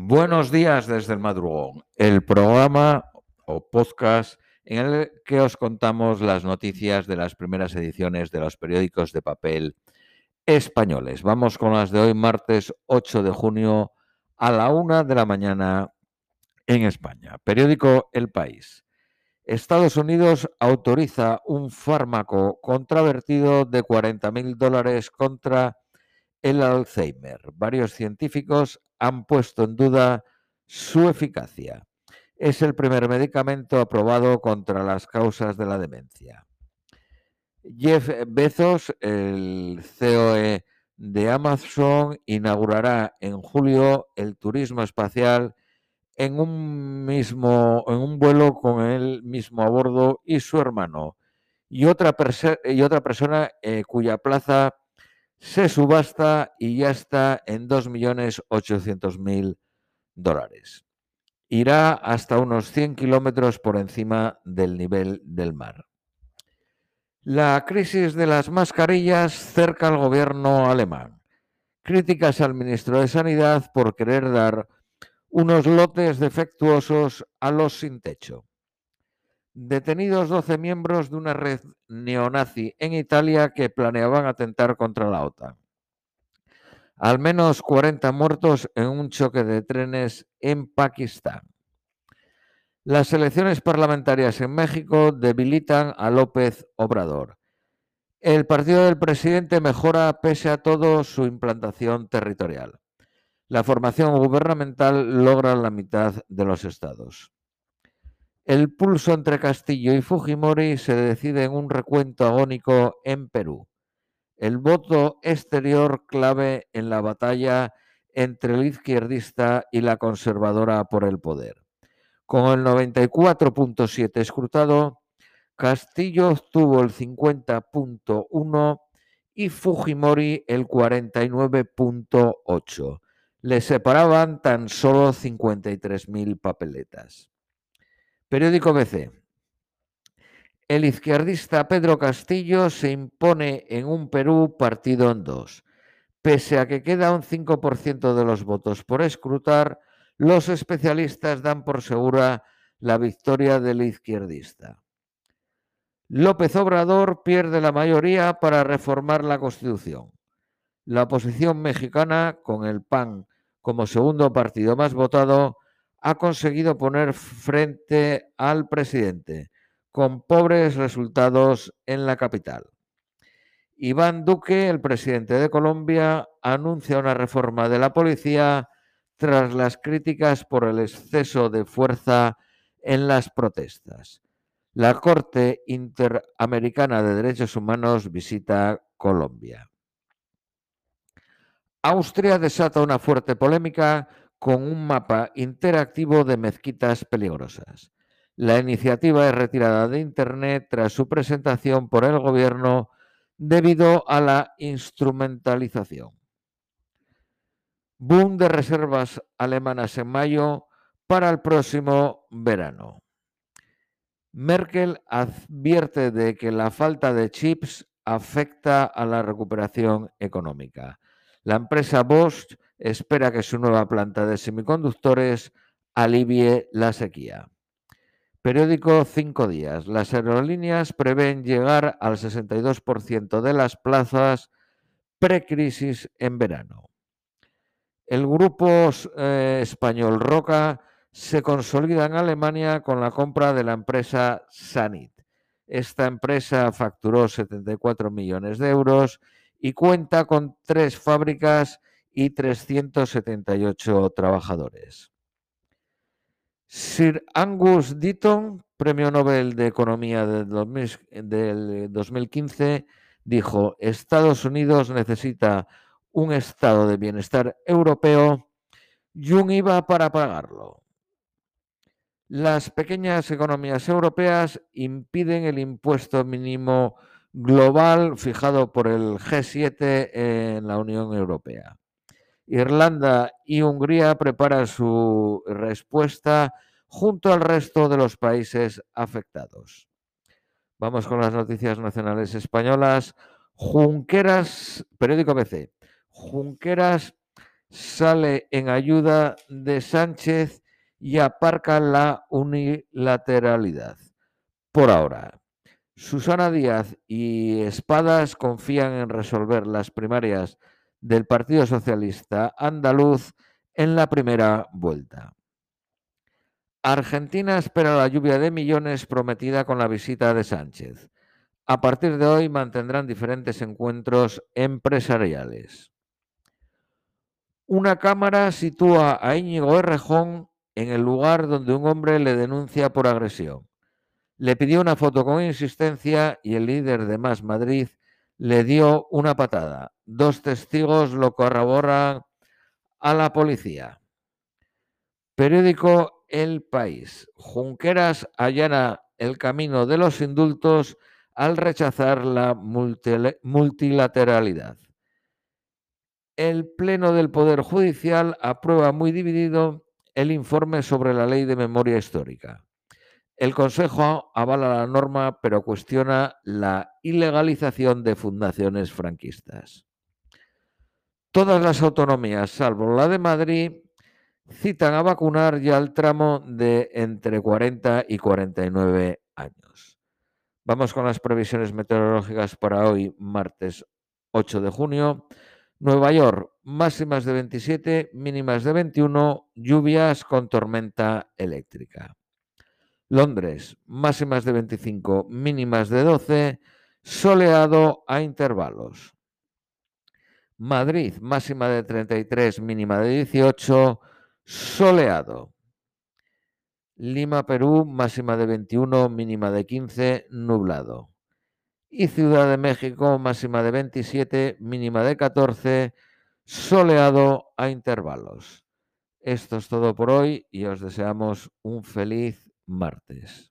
Buenos días desde el madrugón, el programa o podcast en el que os contamos las noticias de las primeras ediciones de los periódicos de papel españoles. Vamos con las de hoy, martes 8 de junio a la una de la mañana en España. Periódico El País. Estados Unidos autoriza un fármaco contravertido de 40 mil dólares contra el Alzheimer. Varios científicos han puesto en duda su eficacia. Es el primer medicamento aprobado contra las causas de la demencia. Jeff Bezos, el COE de Amazon, inaugurará en julio el turismo espacial en un mismo en un vuelo con él mismo a bordo y su hermano y otra, y otra persona eh, cuya plaza se subasta y ya está en 2.800.000 dólares. Irá hasta unos 100 kilómetros por encima del nivel del mar. La crisis de las mascarillas cerca al gobierno alemán. Críticas al ministro de Sanidad por querer dar unos lotes defectuosos a los sin techo. Detenidos 12 miembros de una red neonazi en Italia que planeaban atentar contra la OTAN. Al menos 40 muertos en un choque de trenes en Pakistán. Las elecciones parlamentarias en México debilitan a López Obrador. El partido del presidente mejora pese a todo su implantación territorial. La formación gubernamental logra la mitad de los estados. El pulso entre Castillo y Fujimori se decide en un recuento agónico en Perú. El voto exterior clave en la batalla entre el izquierdista y la conservadora por el poder. Con el 94.7 escrutado, Castillo obtuvo el 50.1 y Fujimori el 49.8. Le separaban tan solo 53.000 papeletas. Periódico BC. El izquierdista Pedro Castillo se impone en un Perú partido en dos. Pese a que queda un 5% de los votos por escrutar, los especialistas dan por segura la victoria del izquierdista. López Obrador pierde la mayoría para reformar la Constitución. La oposición mexicana, con el PAN como segundo partido más votado, ha conseguido poner frente al presidente, con pobres resultados en la capital. Iván Duque, el presidente de Colombia, anuncia una reforma de la policía tras las críticas por el exceso de fuerza en las protestas. La Corte Interamericana de Derechos Humanos visita Colombia. Austria desata una fuerte polémica con un mapa interactivo de mezquitas peligrosas. La iniciativa es retirada de Internet tras su presentación por el gobierno debido a la instrumentalización. Boom de reservas alemanas en mayo para el próximo verano. Merkel advierte de que la falta de chips afecta a la recuperación económica. La empresa Bosch espera que su nueva planta de semiconductores alivie la sequía. Periódico Cinco Días. Las aerolíneas prevén llegar al 62% de las plazas precrisis en verano. El grupo eh, español Roca se consolida en Alemania con la compra de la empresa Sanit. Esta empresa facturó 74 millones de euros y cuenta con tres fábricas y 378 trabajadores. Sir Angus Deaton, Premio Nobel de Economía del, 2015, dijo, Estados Unidos necesita un estado de bienestar europeo y un IVA para pagarlo. Las pequeñas economías europeas impiden el impuesto mínimo global fijado por el G7 en la Unión Europea. Irlanda y Hungría preparan su respuesta junto al resto de los países afectados. Vamos con las noticias nacionales españolas. Junqueras, periódico BC. Junqueras sale en ayuda de Sánchez y aparca la unilateralidad. Por ahora, Susana Díaz y Espadas confían en resolver las primarias del Partido Socialista Andaluz en la primera vuelta. Argentina espera la lluvia de millones prometida con la visita de Sánchez. A partir de hoy mantendrán diferentes encuentros empresariales. Una cámara sitúa a Íñigo Errejón en el lugar donde un hombre le denuncia por agresión. Le pidió una foto con insistencia y el líder de Más Madrid le dio una patada. Dos testigos lo corroboran a la policía. Periódico El País. Junqueras allana el camino de los indultos al rechazar la multilateralidad el Pleno del Poder Judicial aprueba muy dividido el informe sobre la ley de memoria histórica. El Consejo avala la norma, pero cuestiona la ilegalización de fundaciones franquistas. Todas las autonomías, salvo la de Madrid, citan a vacunar ya el tramo de entre 40 y 49 años. Vamos con las previsiones meteorológicas para hoy, martes 8 de junio. Nueva York, máximas de 27, mínimas de 21, lluvias con tormenta eléctrica. Londres, máximas de 25, mínimas de 12, soleado a intervalos. Madrid, máxima de 33, mínima de 18, soleado. Lima, Perú, máxima de 21, mínima de 15, nublado y Ciudad de México máxima de 27, mínima de 14, soleado a intervalos. Esto es todo por hoy y os deseamos un feliz martes.